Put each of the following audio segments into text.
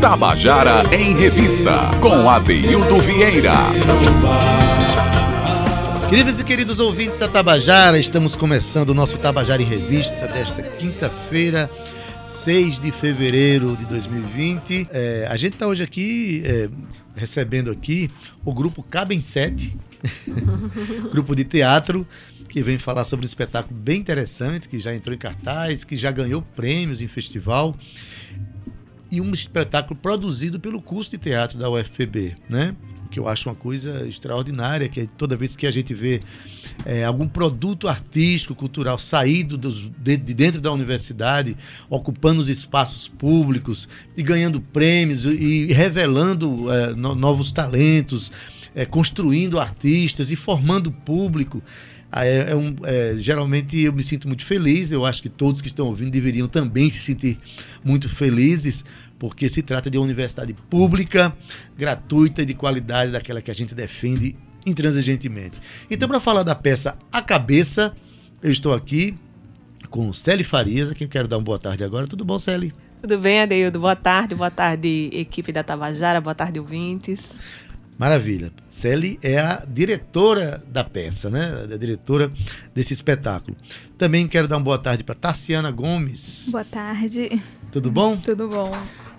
Tabajara em Revista, com Adeildo Vieira. Queridos e queridos ouvintes da Tabajara, estamos começando o nosso Tabajara em Revista desta quinta-feira, 6 de fevereiro de 2020. É, a gente está hoje aqui, é, recebendo aqui o grupo Cabem Sete, grupo de teatro, que vem falar sobre um espetáculo bem interessante, que já entrou em cartaz, que já ganhou prêmios em festival e um espetáculo produzido pelo curso de teatro da UFPB, né? Que eu acho uma coisa extraordinária, que é toda vez que a gente vê é, algum produto artístico, cultural saído dos, de, de, dentro da universidade, ocupando os espaços públicos e ganhando prêmios e, revelando é, no, novos talentos, é, construindo artistas e formando público. É, é um, é, geralmente eu me sinto muito feliz, eu acho que todos que estão ouvindo deveriam também se sentir muito felizes, porque se trata de uma universidade pública, gratuita e de qualidade, daquela que a gente defende intransigentemente. Então, para falar da peça A Cabeça, eu estou aqui com Celi Farias, a quem quero dar uma boa tarde agora. Tudo bom, Celi? Tudo bem, Adeildo? Boa tarde, boa tarde, equipe da Tabajara, boa tarde, ouvintes. Maravilha. Celi é a diretora da peça, né? A diretora desse espetáculo. Também quero dar uma boa tarde para Tarciana Gomes. Boa tarde. Tudo bom? Tudo bom.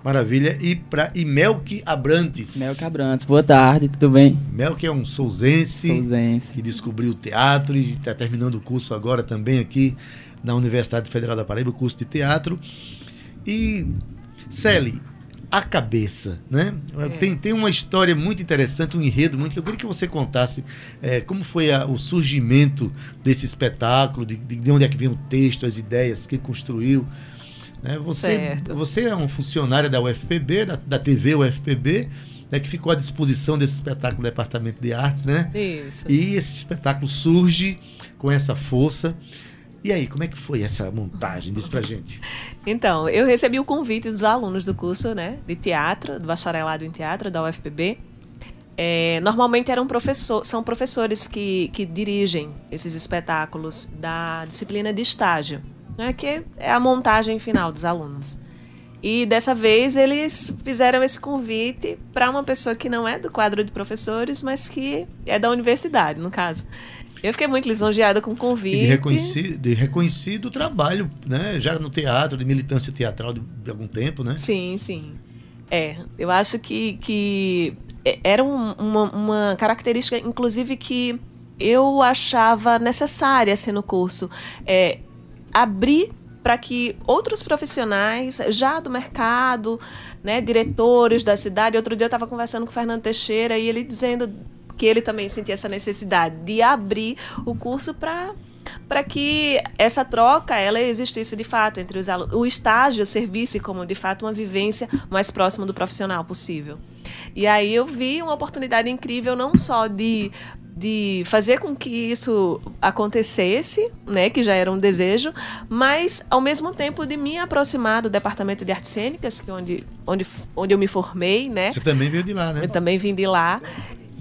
Maravilha. E para Imelque Abrantes. Melque Abrantes, boa tarde, tudo bem? Melque é um souzense, Souzense. que descobriu o teatro e está terminando o curso agora também aqui na Universidade Federal da Paraíba, o curso de teatro. E Celi, a cabeça, né? É. Tem, tem uma história muito interessante, um enredo muito. Eu queria que você contasse eh, como foi a- o surgimento desse espetáculo, de, de de onde é que vem o texto, as ideias, quem construiu. Né? Você, Certo. você é um funcionário da UFPB, da, da TV UFPB, né, que ficou à disposição desse espetáculo do Departamento de Artes, né? Isso. E esse espetáculo surge com essa força. E aí, como é que foi essa montagem? Diz pra gente. Então, eu recebi o convite dos alunos do curso né, de teatro, do bacharelado em teatro da UFPB. É, normalmente eram professor, são professores que, que dirigem esses espetáculos da disciplina de estágio, né, que é a montagem final dos alunos. E dessa vez eles fizeram esse convite para uma pessoa que não é do quadro de professores, mas que é da universidade, no caso. Eu fiquei muito lisonjeada com o E convite. de reconhecido, de reconhecido trabalho, né? Já no teatro, de militância teatral de, de algum tempo, né? Sim, sim. É, eu acho que, que é- era um- uma, uma característica, inclusive, que eu achava necessária assim, no curso. É, abrir para que outros profissionais, já do mercado, né, diretores da cidade. Outro dia eu estava conversando com o Fernando Teixeira e ele dizendo que ele também sentia essa necessidade de abrir o curso para para que essa troca ela existisse de fato entre os alunos, o estágio servisse como de fato uma vivência mais próxima do profissional possível. E aí eu vi uma oportunidade incrível não só de de fazer com que isso acontecesse, né, que já era um desejo, mas ao mesmo tempo de me aproximar do departamento de artes cênicas, que é onde onde onde eu me formei, né? Você também veio de lá, né? Eu também vim de lá.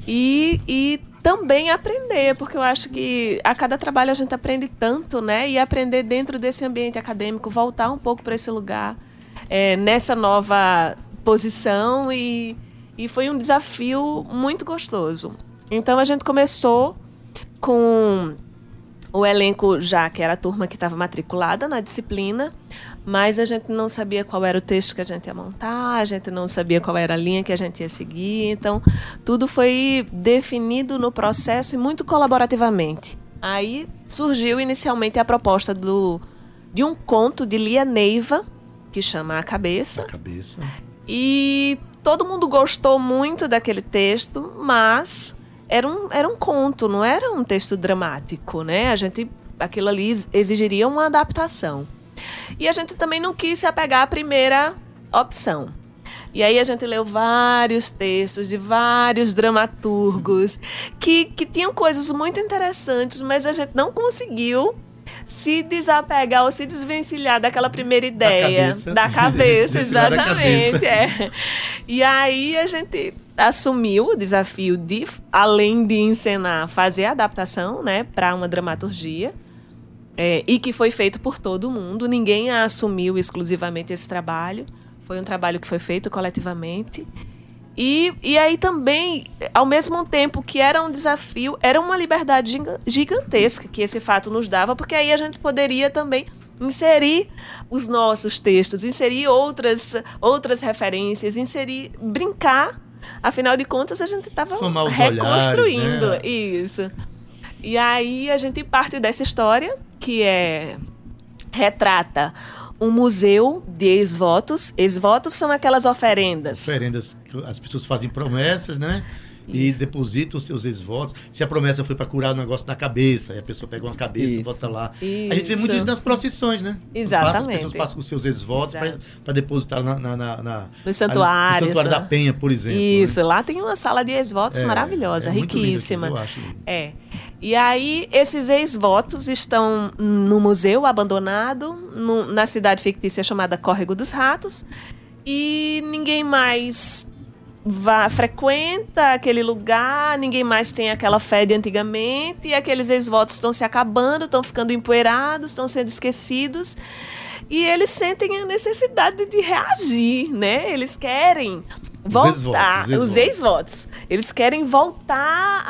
E, e também aprender, porque eu acho que a cada trabalho a gente aprende tanto, né? E aprender dentro desse ambiente acadêmico, voltar um pouco para esse lugar, é, nessa nova posição. E, e foi um desafio muito gostoso. Então a gente começou com o elenco já, que era a turma que estava matriculada na disciplina, mas a gente não sabia qual era o texto que a gente ia montar, a gente não sabia qual era a linha que a gente ia seguir, então tudo foi definido no processo e muito colaborativamente. Aí surgiu inicialmente a proposta do, de um conto de Lia Neiva, que chama A Cabeça, A cabeça. e todo mundo gostou muito daquele texto, mas era um, era um conto, não era um texto dramático, né? A gente, aquilo ali ex- exigiria uma adaptação. E a gente também não quis se apegar à primeira opção. E aí a gente leu vários textos de vários dramaturgos que, que tinham coisas muito interessantes, mas a gente não conseguiu se desapegar ou se desvencilhar daquela primeira ideia. cabeça. Da cabeça, Desvencilhar da exatamente. cabeça. É. E aí a gente assumiu o desafio de, além de encenar, fazer a adaptação né, para uma dramaturgia. é, e que foi feito por todo mundo. Ninguém assumiu exclusivamente esse trabalho. Foi um trabalho que foi feito coletivamente. E, e aí também, ao mesmo tempo que era um desafio, era uma liberdade gigantesca que esse fato nos dava, porque aí a gente poderia também inserir os nossos textos, inserir outras, outras referências, inserir, brincar. Afinal de contas, a gente estava reconstruindo olhares, né? isso. E aí a gente parte dessa história que é retrata um museu de ex-votos. Ex-votos são aquelas oferendas. Oferendas que as pessoas fazem promessas, né? E deposita os seus ex-votos. Se a promessa foi para curar o negócio na cabeça, aí a pessoa pega uma cabeça e bota lá. Isso. A gente vê muito isso nas procissões, né? Exatamente. Passa, as pessoas passam os seus ex-votos para depositar na, na, na, na no santuário. no santuário da Penha, por exemplo. Né? Isso, né? lá tem uma sala de ex-votos é, maravilhosa, é riquíssima. Lindo, eu acho lindo. É. E aí, esses ex-votos estão no museu abandonado, no, na cidade fictícia chamada Córrego dos Ratos, e ninguém mais vá, frequenta aquele lugar, ninguém mais tem aquela fé de antigamente, e aqueles ex-votos estão se acabando, estão ficando empoeirados, estão sendo esquecidos. E eles sentem a necessidade de reagir, né? Eles querem voltar, os ex-votos. Ex eles querem voltar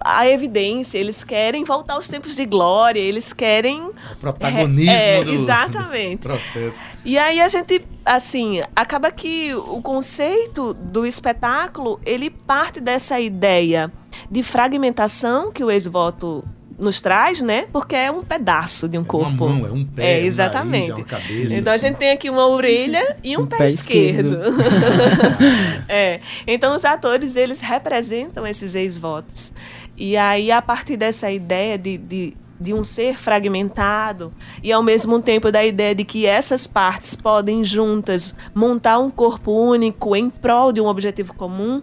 à, evidência, eles querem voltar aos tempos de glória, eles querem. O protagonismo é, é, do, exatamente. do processo. E aí a gente, assim, acaba que o conceito do espetáculo ele parte dessa ideia de fragmentação que o ex-voto nos traz, né? Porque é um pedaço de um é corpo. Uma mão, é um pé, é, exatamente. Um nariz, é uma cabeça, então a gente tem aqui uma orelha e um, um pé, pé, esquerdo. esquerdo. é. Então os atores eles representam esses ex-votos. E aí a partir dessa ideia de, de de um ser fragmentado e ao mesmo tempo da ideia de que essas partes podem juntas montar um corpo único em prol de um objetivo comum,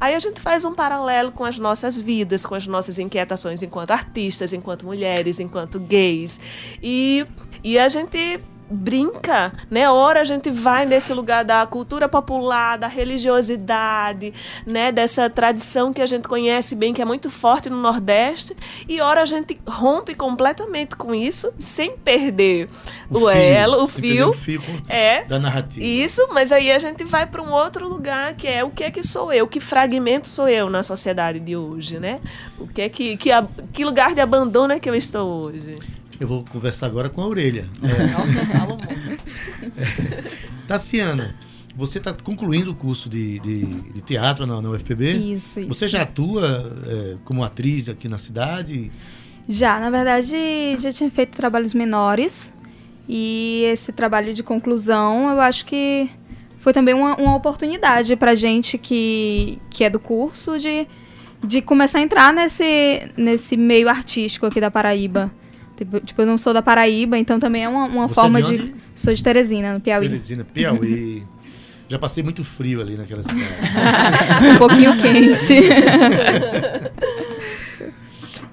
Aí a gente faz um paralelo com as nossas vidas, com as nossas inquietações enquanto artistas, enquanto mulheres, enquanto gays. E, e a gente brinca, né? Ora a gente vai nesse lugar da cultura popular, da religiosidade, né? Dessa tradição que a gente conhece bem, que é muito forte no Nordeste, e ora a gente rompe completamente com isso, sem perder o, o elo, o fio, o fio é da narrativa. Isso, mas aí a gente vai para um outro lugar que é o que é que sou eu, que fragmento sou eu na sociedade de hoje, né? O que é que que, que lugar de abandono é que eu estou hoje? Eu vou conversar agora com a orelha. É. Tassiana, você está concluindo o curso de, de, de teatro na, na, UFPB? Isso, isso. Você já atua é, como atriz aqui na cidade? Já, na verdade, já tinha feito trabalhos menores. E esse trabalho de conclusão, eu acho que foi também uma, uma oportunidade para gente que, que é do curso de, de começar a entrar nesse, nesse meio artístico aqui da Paraíba. Tipo, tipo, eu não sou da Paraíba, então também é uma, uma forma é de, de. Sou de Teresina, no Piauí. Teresina, Piauí. Já passei muito frio ali naquela cidade. um pouquinho quente.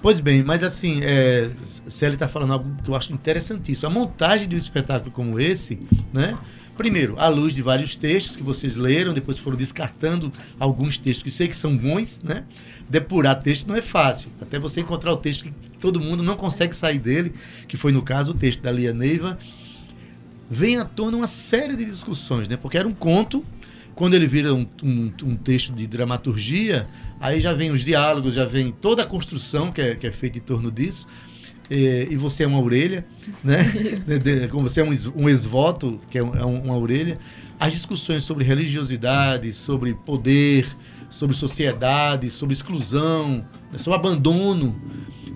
pois bem, mas assim, é, Célia está falando algo que eu acho interessantíssimo. A montagem de um espetáculo como esse, né? Primeiro, à luz de vários textos que vocês leram, depois foram descartando alguns textos que sei que são bons, né? Depurar texto não é fácil. Até você encontrar o texto que todo mundo não consegue sair dele, que foi no caso o texto da Lia Neiva, vem à tona uma série de discussões, né? Porque era um conto, quando ele vira um, um, um texto de dramaturgia, aí já vem os diálogos, já vem toda a construção que é, que é feita em torno disso e, e você é uma orelha, né? Como você é um, um ex-voto, que é, um, é uma orelha. As discussões sobre religiosidade, sobre poder, sobre sociedade, sobre exclusão, né? sobre abandono,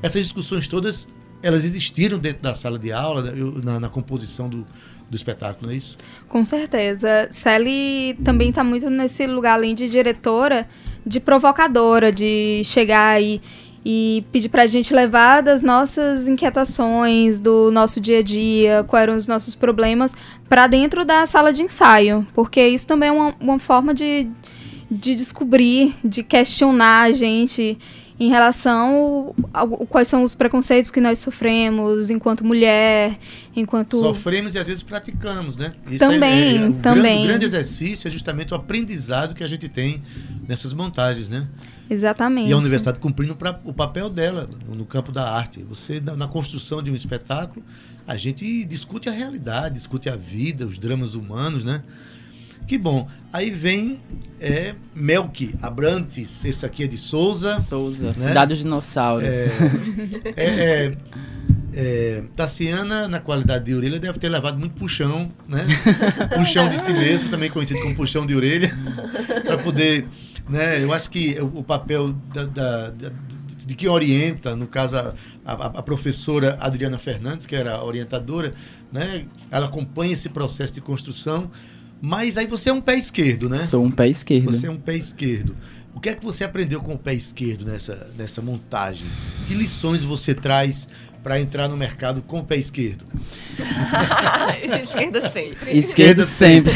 essas discussões todas, elas existiram dentro da sala de aula, né? na, na composição do, do espetáculo, não é isso? Com certeza. Sally também está muito nesse lugar, além de diretora, de provocadora, de chegar e e pedir para a gente levar das nossas inquietações, do nosso dia a dia, quais eram os nossos problemas, para dentro da sala de ensaio, porque isso também é uma, uma forma de, de descobrir, de questionar a gente em relação a, quais são os preconceitos que nós sofremos enquanto mulher, enquanto sofremos e às vezes praticamos, né? Isso também, é, é, o também. Grande, o grande exercício é justamente o aprendizado que a gente tem nessas montagens, né? Exatamente. E a universidade cumprindo pra, o papel dela no, no campo da arte. Você, na, na construção de um espetáculo, a gente discute a realidade, discute a vida, os dramas humanos, né? Que bom. Aí vem é, Melk Abrantes, esse aqui é de Souza. Souza, Cidade dos Dinossauros. É, é, é, Tassiana, na qualidade de orelha, deve ter levado muito puxão, né? puxão de si mesmo, também conhecido como puxão de orelha, para poder. Né? Eu acho que o, papel da, da, da, de quem orienta, no caso a, a, a, professora Adriana Fernandes, que era a orientadora, né? ela acompanha esse processo de construção mas aí você é um pé esquerdo, né? Sou um pé esquerdo. Você é um pé esquerdo. O que é que você aprendeu com o pé esquerdo nessa, nessa montagem? Que lições você traz para entrar no mercado com o pé esquerdo? Esquerda sempre. Esquerda sempre.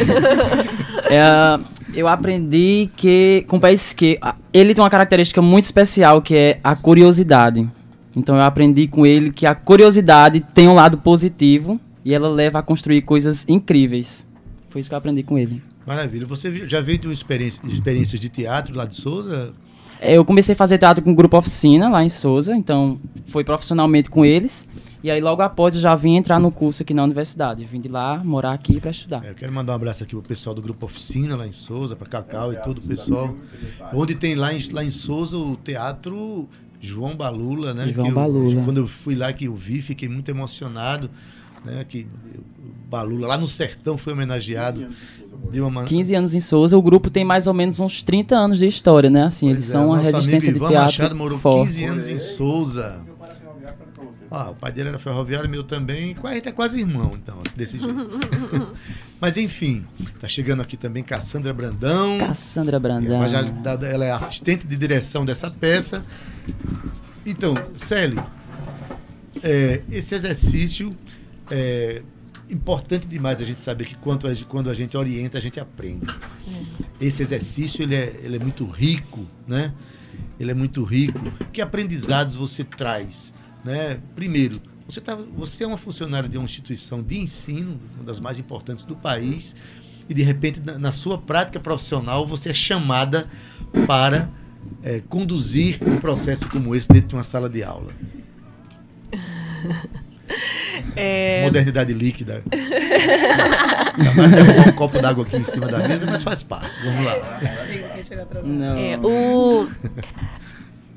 é, eu aprendi que com o pé esquerdo. Ele tem uma característica muito especial que é a curiosidade. Então eu aprendi com ele que a curiosidade tem um lado positivo e ela leva a construir coisas incríveis. Foi isso que eu aprendi com ele. Maravilha. Você já veio de, uma experiência, de experiências de teatro lá de Souza? É, eu comecei a fazer teatro com o Grupo Oficina lá em Souza, então foi profissionalmente com eles. E aí logo após eu já vim entrar no curso aqui na universidade. Vim de lá morar aqui para estudar. É, eu quero mandar um abraço aqui pro pessoal do Grupo Oficina lá em Souza, para Cacau e todo o pessoal. Onde tem lá em, lá em Souza o teatro João Balula, né? João eu, Balula. Quando eu fui lá que eu vi, fiquei muito emocionado né, que Balula, lá no sertão, foi homenageado de uma maneira... 15 anos em Souza, o grupo tem mais ou menos uns 30 anos de história, né? Assim, pois eles é, são uma resistência de teatro Machado morou forte. 15 anos em Souza. Ah, o pai dele era ferroviário, meu também. A gente é quase irmão, então, assim, desse jeito. Mas enfim, tá chegando aqui também Cassandra Brandão. Cassandra Brandão. Ela é assistente de direção dessa peça. Então, Célio, é, esse exercício é importante demais a gente saber que quando a, quando a gente orienta, a gente aprende. É. Esse exercício ele é, ele é muito rico, né? Ele é muito rico. Que aprendizados você traz? Né? Primeiro, você, tá, você é uma funcionária de uma instituição de ensino, uma das mais importantes do país, e de repente, na, na sua prática profissional, você é chamada para é, conduzir um processo como esse dentro de uma sala de aula. É... Modernidade líquida. Vai um copo d'água aqui em cima da mesa, mas faz parte. Vamos lá. Não. É, o,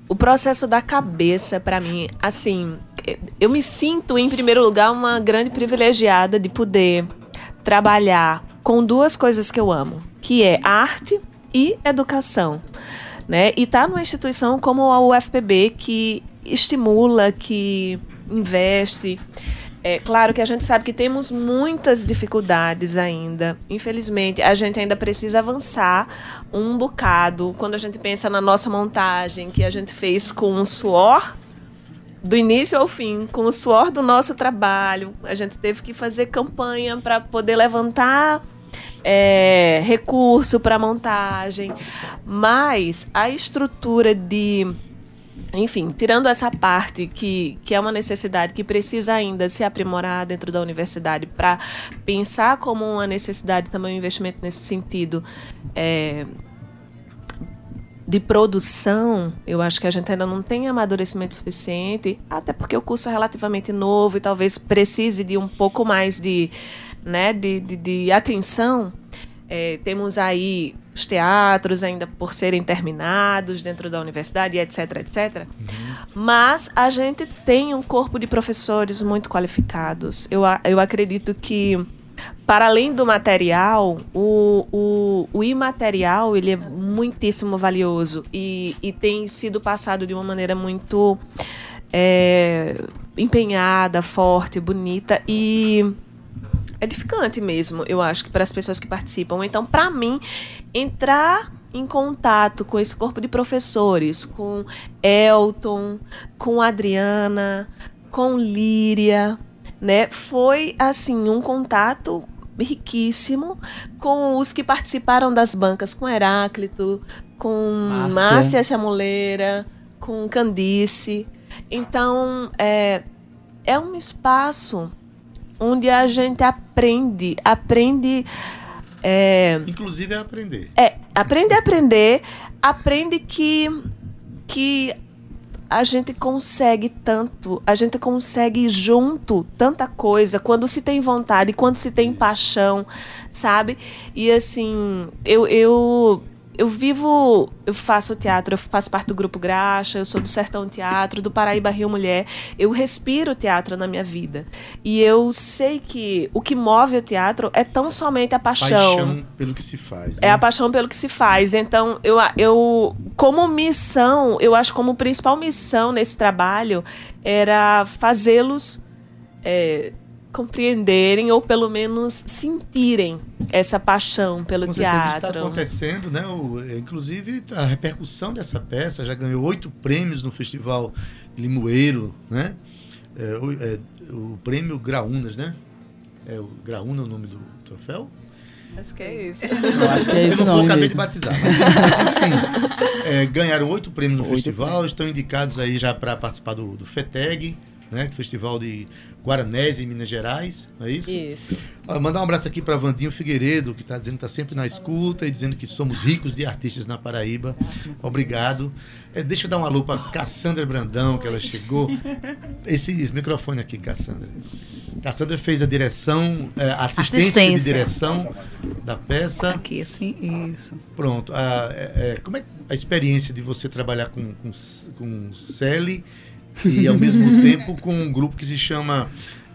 o processo da cabeça, para mim, assim, eu me sinto, em primeiro lugar, uma grande privilegiada de poder trabalhar com duas coisas que eu amo, que é arte e educação. Né? E tá numa instituição como a UFPB que estimula, que investe. É claro que a gente sabe que temos muitas dificuldades ainda. Infelizmente, a gente ainda precisa avançar um bocado. Quando a gente pensa na nossa montagem, que a gente fez com o suor do início ao fim, com o suor do nosso trabalho, a gente teve que fazer campanha para poder levantar é, recurso para montagem, mas a estrutura de enfim, tirando essa parte que, que é uma necessidade que precisa ainda se aprimorar dentro da universidade para pensar como uma necessidade também um investimento nesse sentido é, de produção, eu acho que a gente ainda não tem amadurecimento suficiente, até porque o curso é relativamente novo e talvez precise de um pouco mais de, né, de, de, de atenção. É, temos aí os teatros ainda por serem terminados dentro da universidade, etc, etc. Uhum. Mas a gente tem um corpo de professores muito qualificados. Eu, eu acredito que para além do material, o, o, o, imaterial ele é muitíssimo valioso e, e tem sido passado de uma maneira muito é, empenhada, forte, bonita e edificante mesmo, eu acho que para as pessoas que participam. Então, para mim, entrar em contato com esse corpo de professores, com Elton, com Adriana, com Líria, né? Foi assim um contato riquíssimo com os que participaram das bancas, com Heráclito, com Márcia, Márcia Chamuleira, com Candice. Então, é, é um espaço onde a gente aprende, aprende. É, Inclusive é aprender. É, aprende a aprender, aprende que que a gente consegue tanto, a gente consegue junto tanta coisa quando se tem vontade, quando se tem paixão, sabe? E assim, eu, eu eu vivo, eu faço teatro, eu faço parte do Grupo Graxa, eu sou do Sertão Teatro, do Paraíba Rio Mulher. Eu respiro teatro na minha vida. E eu sei que o que move o teatro é tão somente a paixão. Paixão pelo que se faz. É né? a paixão pelo que se faz. Então, eu, eu como missão, eu acho como principal missão nesse trabalho era fazê-los é, compreenderem ou pelo menos sentirem essa paixão pelo Com certeza Está teatro. acontecendo, né? O, é, inclusive a repercussão dessa peça já ganhou oito prêmios no Festival Limoeiro, né? É, o, é, o prêmio Graunas, né? É o Graúna o nome do troféu? Acho que é isso. Eu acho que é isso não não, acabei de batizar. Mas, mas, enfim, é, ganharam oito prêmios no Oito festival, estão indicados aí já para participar do, do FETEG, né? Festival de Guaranés em Minas Gerais, não é isso? Isso. Ó, mandar um abraço aqui para Vandinho Figueiredo, que está dizendo que está sempre na escuta e dizendo que somos ricos de artistas na Paraíba. Obrigado. É, deixa eu dar um alô para Cassandra Brandão, que ela chegou. Esse, esse microfone aqui, Cassandra. Cassandra fez a direção, é, assistência, de Assistência. direção da peça. Aqui, assim, isso. Pronto. A, é, é, como é a experiência de você trabalhar com, com, com Celi e ao mesmo tempo com um grupo que se chama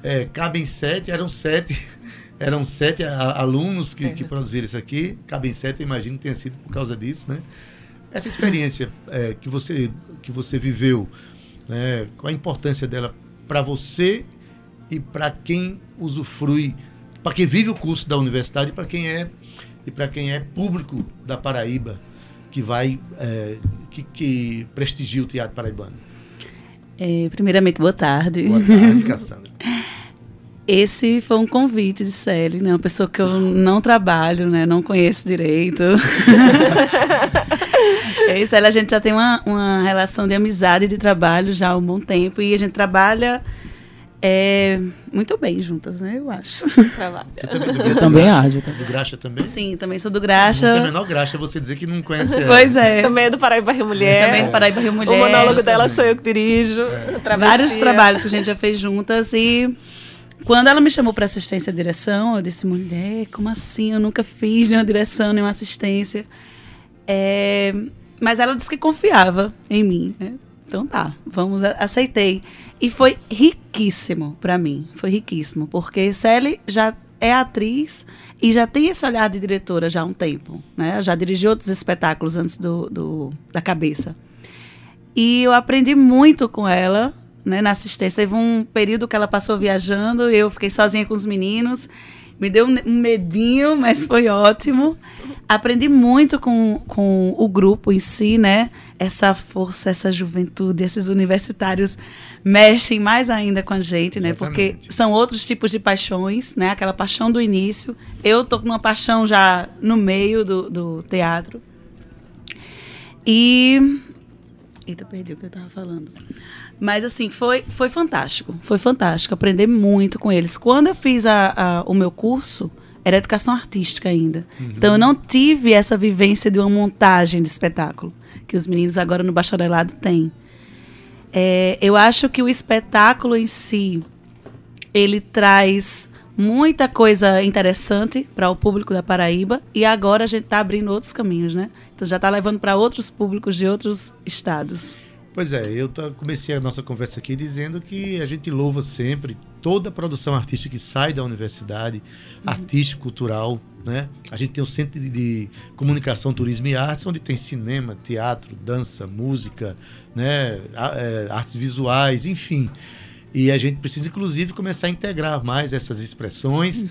é, Cabem Sete, eram sete, eram sete alunos que, que produziram isso aqui, Cabem Sete, eu imagino que tenha sido por causa disso, né? Essa experiência é, que, você, que você viveu, né, qual a importância dela para você e para quem usufrui, para quem vive o curso da universidade e para quem é e para quem é público da Paraíba que vai é, que, que prestigia o teatro paraibano. É, primeiramente, boa tarde. Boa tarde, Cassandra. Esse foi um convite de Célia, né? Uma pessoa que eu não trabalho, né? Não conheço direito. e Célia, a gente já tem uma, uma relação de amizade e de trabalho já há um bom tempo. E a gente trabalha é, muito bem juntas, né? Eu acho. Trabalho. Você também, do, Eu também acho. eu Do Graxa também? Sim, também sou do Não tem a Graxa. menor graxa você dizer que não conhece ela. Pois é. Também é do Paraíba Rio Mulher. Também do Paraíba Rio Mulher. O monólogo dela sou eu que dirijo. Travessia. Vários trabalhos que a gente já fez juntas e quando ela me chamou para assistência à direção, eu disse, mulher, como assim? Eu nunca fiz nenhuma direção, nenhuma assistência. É, mas ela disse que confiava em mim, né? Então tá, vamos, aceitei. E foi riquíssimo para mim, foi riquíssimo, porque Sally já é atriz e já tem esse olhar de diretora já há um tempo, né? Já dirigiu outros espetáculos antes do, do da cabeça. E eu aprendi muito com ela, né, na assistência. Teve um período que ela passou viajando, eu fiquei sozinha com os meninos. Me deu um medinho, mas foi ótimo. Aprendi muito com, com o grupo em si, né? Essa força, essa juventude, esses universitários mexem mais ainda com a gente, né? Porque são outros tipos de paixões, né? Aquela paixão do início. Eu tô com uma paixão já no meio do, do teatro. E Eita, perdi o que eu tava falando. Mas, assim, foi, foi fantástico. Foi fantástico. Aprender muito com eles. Quando eu fiz a, a- o meu curso, era educação artística ainda. Então, eu não tive essa vivência de uma montagem de espetáculo, que os meninos agora no bacharelado têm. É, eu acho que o espetáculo em si, ele traz muita coisa interessante para o público da Paraíba e agora a gente está abrindo outros caminhos, né? Então já está levando para outros públicos de outros estados. Pois é, eu comecei a nossa conversa aqui dizendo que a gente louva sempre toda a produção artística que sai da universidade, artística, cultural, né? A gente tem o Centro de, Comunicação, Turismo e Artes, onde tem cinema, teatro, dança, música, né? É, artes visuais, enfim. E a gente precisa, inclusive, começar a integrar mais essas expressões,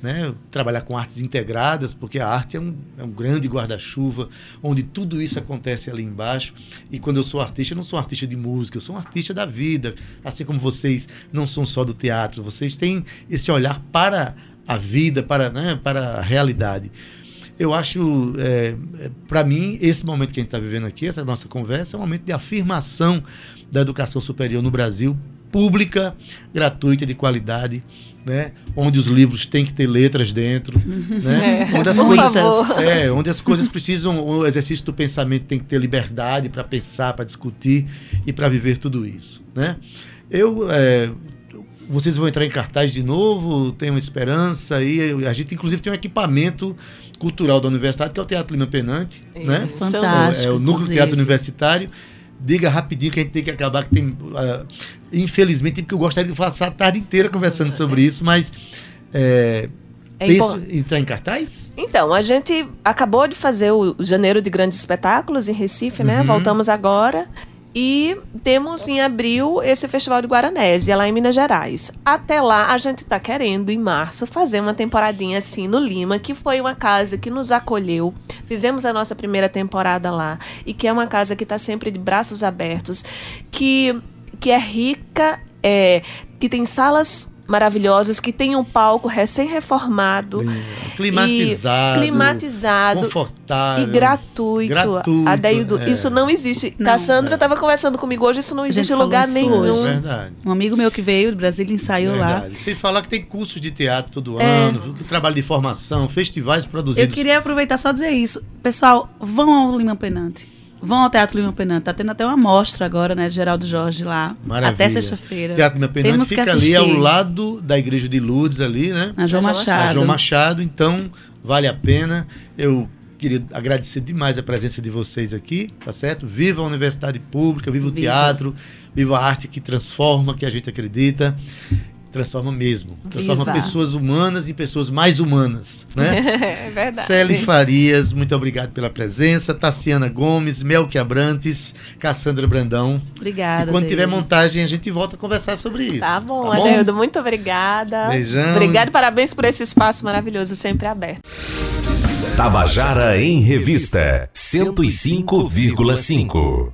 né? trabalhar com artes integradas, porque a arte é um, é um grande guarda-chuva, onde tudo isso acontece ali embaixo. E quando eu sou artista, eu não sou um artista de música, eu sou um artista da vida. Assim como vocês não são só do teatro, vocês têm esse olhar para a vida, para, né, para a realidade. Eu acho, é, para mim, esse momento que a gente está vivendo aqui, essa nossa conversa, é um momento de afirmação da educação superior no Brasil pública, gratuita, de qualidade, né? Onde os livros têm que ter letras dentro, né? É, Onde as coisas, é, onde as coisas precisam, o exercício do pensamento tem que ter liberdade para pensar, para discutir e para viver tudo isso, né? Eu é, vocês vão entrar em cartaz de novo, tem uma esperança aí. A gente, inclusive, tem um equipamento cultural da universidade, que é o Teatro Lima Penante, né? Isso. Fantástico. É o Núcleo inclusive. Teatro Universitário. Diga rapidinho que a gente tem que acabar, que tem. ah, infelizmente, porque eu gostaria de passar a tarde inteira conversando sobre isso, mas. É, É penso em entrar em cartaz? Então, a gente acabou de fazer o o Janeiro de Grandes Espetáculos em Recife, né? Uhum. Voltamos agora. E temos em abril esse Festival de Guaranésia, lá em Minas Gerais. Até lá, a gente tá querendo, em março, fazer uma temporadinha assim no Lima, que foi uma casa que nos acolheu. Fizemos a nossa primeira temporada lá. E que é uma casa que tá sempre de braços abertos, que, que é rica, é, que tem salas maravilhosas, que tem um palco recém-reformado. Climatizado. E climatizado. Confortável. E gratuito. Gratuito, Adeildo, é. isso não existe. Não, Cassandra é. estava conversando comigo hoje, isso não existe em lugar nenhum. hoje. É verdade. Um amigo meu que veio do Brasil, ensaiou lá. Verdade. Sem falar que tem cursos de teatro todo É. ano, trabalho de formação, festivais produzidos. Eu queria aproveitar só dizer isso. Pessoal, vão ao Lima Penante. Vão ao Teatro Lima Penante. Tá tendo até uma mostra agora, né, de Geraldo Jorge lá. Maravilha. Até sexta-feira. Teatro Lima Penante Temos que fica ali ao lado da igreja de Lourdes ali, né? Na João Na Machado. João Machado, então vale a pena. Eu queria agradecer demais a presença de vocês aqui, tá certo? Viva a universidade pública, viva o Viva. teatro, viva a arte que transforma, que a gente acredita. Transforma mesmo. Transforma Viva. pessoas humanas em pessoas mais humanas, né? é verdade. Celi Farias, muito obrigado pela presença. Tassiana Gomes, Melque Abrantes, Cassandra Brandão. Obrigada. e quando tiver montagem, a gente volta a conversar sobre isso. Tá bom, Adeildo, muito obrigada. Beijão. Obrigada e parabéns por esse espaço maravilhoso, sempre aberto. Tabajara em Revista 105,5.